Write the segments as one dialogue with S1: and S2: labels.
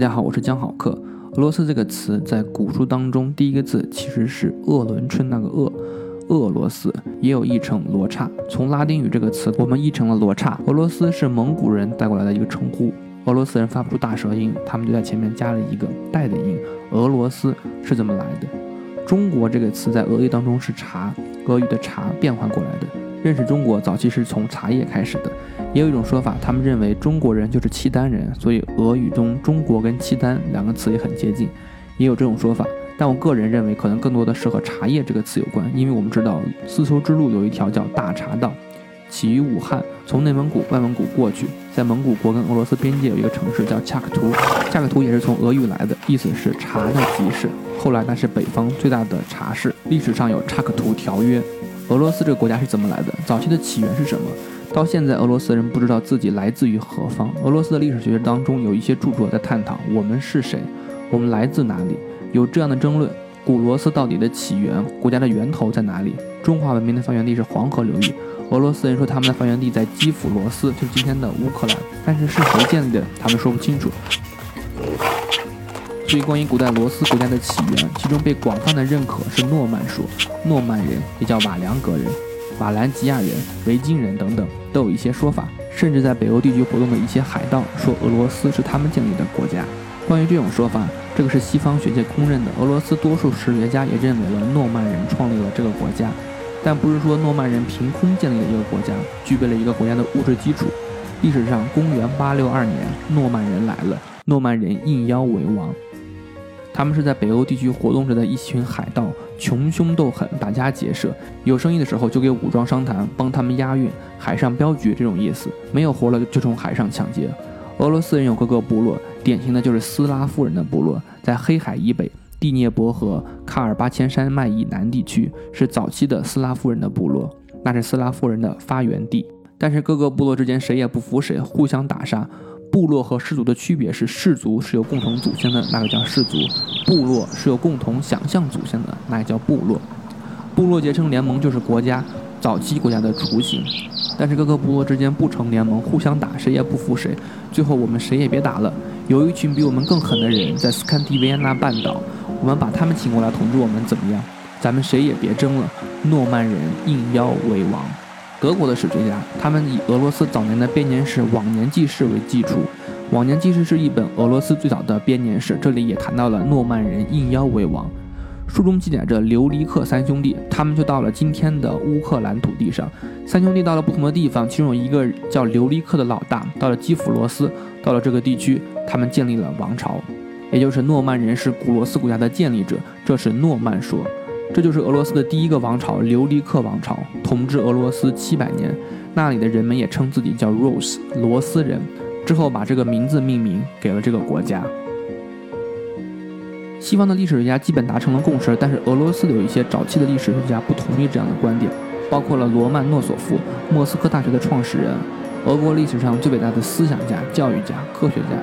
S1: 大家好，我是江好客。俄罗斯这个词在古书当中，第一个字其实是鄂伦春那个鄂，俄罗斯也有译成罗刹。从拉丁语这个词，我们译成了罗刹。俄罗斯是蒙古人带过来的一个称呼，俄罗斯人发不出大舌音，他们就在前面加了一个带的音。俄罗斯是怎么来的？中国这个词在俄语当中是茶，俄语的茶变换过来的。认识中国早期是从茶叶开始的。也有一种说法，他们认为中国人就是契丹人，所以俄语中“中国”跟“契丹”两个词也很接近。也有这种说法，但我个人认为可能更多的是和“茶叶”这个词有关，因为我们知道丝绸之路有一条叫大茶道，起于武汉，从内蒙古、外蒙古过去，在蒙古国跟俄罗斯边界有一个城市叫恰克图，恰克图也是从俄语来的，意思是茶的集市。后来那是北方最大的茶市，历史上有恰克图条约。俄罗斯这个国家是怎么来的？早期的起源是什么？到现在，俄罗斯人不知道自己来自于何方。俄罗斯的历史学当中有一些著作在探讨我们是谁，我们来自哪里，有这样的争论：古罗斯到底的起源，国家的源头在哪里？中华文明的发源地是黄河流域，俄罗斯人说他们的发源地在基辅罗斯，就是今天的乌克兰，但是是谁建立的，他们说不清楚。所以，关于古代罗斯国家的起源，其中被广泛的认可是诺曼说，诺曼人也叫瓦良格人。瓦兰吉亚人、维京人等等都有一些说法，甚至在北欧地区活动的一些海盗说俄罗斯是他们建立的国家。关于这种说法，这个是西方学界公认的。俄罗斯多数史学家也认为了诺曼人创立了这个国家，但不是说诺曼人凭空建立了一个国家，具备了一个国家的物质基础。历史上，公元862年，诺曼人来了，诺曼人应邀为王。他们是在北欧地区活动着的一群海盗，穷凶斗狠，打家劫舍，有生意的时候就给武装商谈，帮他们押运，海上镖局这种意思。没有活了就从海上抢劫。俄罗斯人有各个部落，典型的就是斯拉夫人的部落，在黑海以北、第聂伯河、喀尔巴阡山脉以南地区是早期的斯拉夫人的部落，那是斯拉夫人的发源地。但是各个部落之间谁也不服谁，互相打杀。部落和氏族的区别是，氏族是有共同祖先的，那个叫氏族；部落是有共同想象祖先的，那也叫部落。部落结成联盟就是国家，早期国家的雏形。但是各个部落之间不成联盟，互相打，谁也不服谁。最后我们谁也别打了，有一群比我们更狠的人在斯堪的维亚半岛，我们把他们请过来统治我们，怎么样？咱们谁也别争了，诺曼人应邀为王。德国的史学家，他们以俄罗斯早年的编年史《往年纪事》为基础，《往年纪事》是一本俄罗斯最早的编年史，这里也谈到了诺曼人应邀为王。书中记载着留离克三兄弟，他们就到了今天的乌克兰土地上。三兄弟到了不同的地方，其中有一个叫留离克的老大，到了基辅罗斯，到了这个地区，他们建立了王朝，也就是诺曼人是古罗斯国家的建立者，这是诺曼说。这就是俄罗斯的第一个王朝——留离克王朝，统治俄罗斯七百年。那里的人们也称自己叫 Rus 罗斯人，之后把这个名字命名给了这个国家。西方的历史学家基本达成了共识，但是俄罗斯的有一些早期的历史学家不同意这样的观点，包括了罗曼诺索夫，莫斯科大学的创始人，俄国历史上最伟大的思想家、教育家、科学家。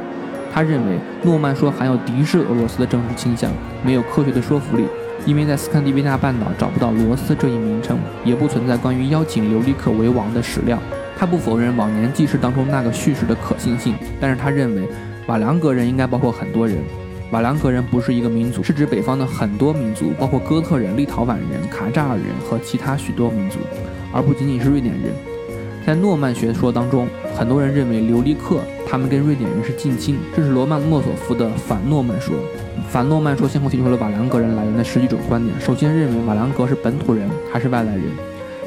S1: 他认为诺曼说含有敌视俄罗斯的政治倾向，没有科学的说服力。因为在斯堪的维纳半岛找不到罗斯这一名称，也不存在关于邀请留利克为王的史料。他不否认往年纪事当中那个叙事的可信性，但是他认为瓦良格人应该包括很多人。瓦良格人不是一个民族，是指北方的很多民族，包括哥特人、立陶宛人、卡扎尔人和其他许多民族，而不仅仅是瑞典人。在诺曼学说当中，很多人认为留利克他们跟瑞典人是近亲，这是罗曼诺索夫的反诺曼说。反诺曼说先后提出了瓦良格人来源的十几种观点。首先认为瓦良格是本土人还是外来人，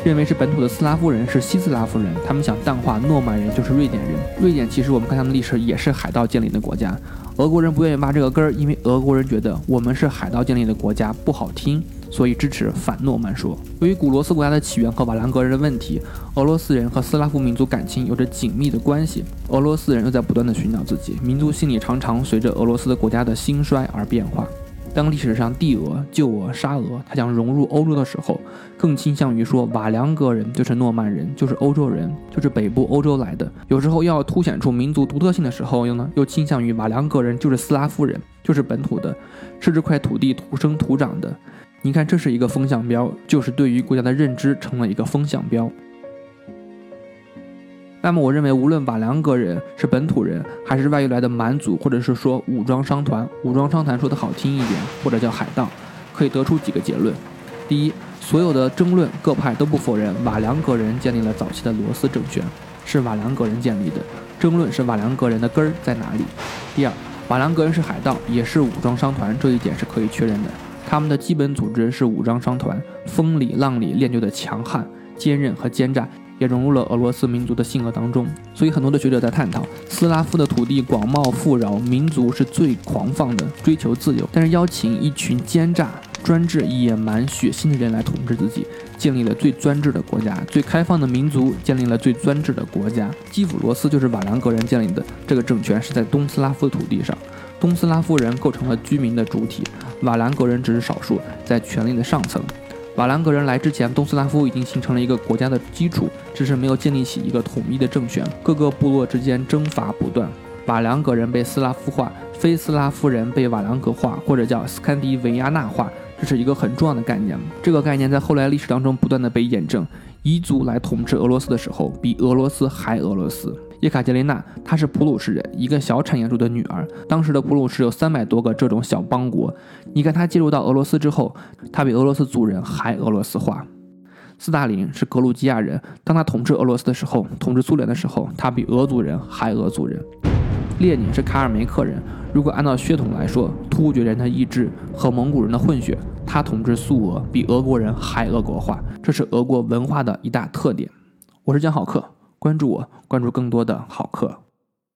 S1: 认为是本土的斯拉夫人是西斯拉夫人，他们想淡化诺曼人就是瑞典人。瑞典其实我们看他们的历史也是海盗建立的国家。俄国人不愿意挖这个根儿，因为俄国人觉得我们是海盗建立的国家不好听。所以支持反诺曼说。由于古罗斯国家的起源和瓦良格人的问题，俄罗斯人和斯拉夫民族感情有着紧密的关系。俄罗斯人又在不断的寻找自己，民族心理常常随着俄罗斯的国家的兴衰而变化。当历史上帝俄、旧俄、沙俄他想融入欧洲的时候，更倾向于说瓦良格人就是诺曼人，就是欧洲人，就是北部欧洲来的。有时候要凸显出民族独特性的时候，又呢又倾向于瓦良格人就是斯拉夫人，就是本土的，是这块土地土生土长的。你看，这是一个风向标，就是对于国家的认知成了一个风向标。那么，我认为无论瓦良格人是本土人，还是外域来的蛮族，或者是说武装商团，武装商团说的好听一点，或者叫海盗，可以得出几个结论：第一，所有的争论各派都不否认瓦良格人建立了早期的罗斯政权，是瓦良格人建立的，争论是瓦良格人的根儿在哪里。第二，瓦良格人是海盗，也是武装商团，这一点是可以确认的。他们的基本组织是武装商团，风里浪里练就的强悍、坚韧和奸诈。也融入了俄罗斯民族的性格当中，所以很多的学者在探讨，斯拉夫的土地广袤富饶，民族是最狂放的，追求自由，但是邀请一群奸诈、专制、野蛮、血腥的人来统治自己，建立了最专制的国家，最开放的民族建立了最专制的国家。基辅罗斯就是瓦良格人建立的这个政权，是在东斯拉夫的土地上，东斯拉夫人构成了居民的主体，瓦良格人只是少数，在权力的上层。瓦良格人来之前，东斯拉夫已经形成了一个国家的基础，只是没有建立起一个统一的政权。各个部落之间征伐不断，瓦良格人被斯拉夫化，非斯拉夫人被瓦良格化，或者叫斯堪的维亚纳化，这是一个很重要的概念。这个概念在后来历史当中不断的被验证。彝族来统治俄罗斯的时候，比俄罗斯还俄罗斯。叶卡捷琳娜，她是普鲁士人，一个小产业主的女儿。当时的普鲁士有三百多个这种小邦国。你看，她进入到俄罗斯之后，她比俄罗斯族人还俄罗斯化。斯大林是格鲁吉亚人，当他统治俄罗斯的时候，统治苏联的时候，他比俄族人还俄族人。列宁是卡尔梅克人，如果按照血统来说，突厥人的意志和蒙古人的混血，他统治苏俄比俄国人还俄国化，这是俄国文化的一大特点。我是江好客。关注我，关注更多的好课。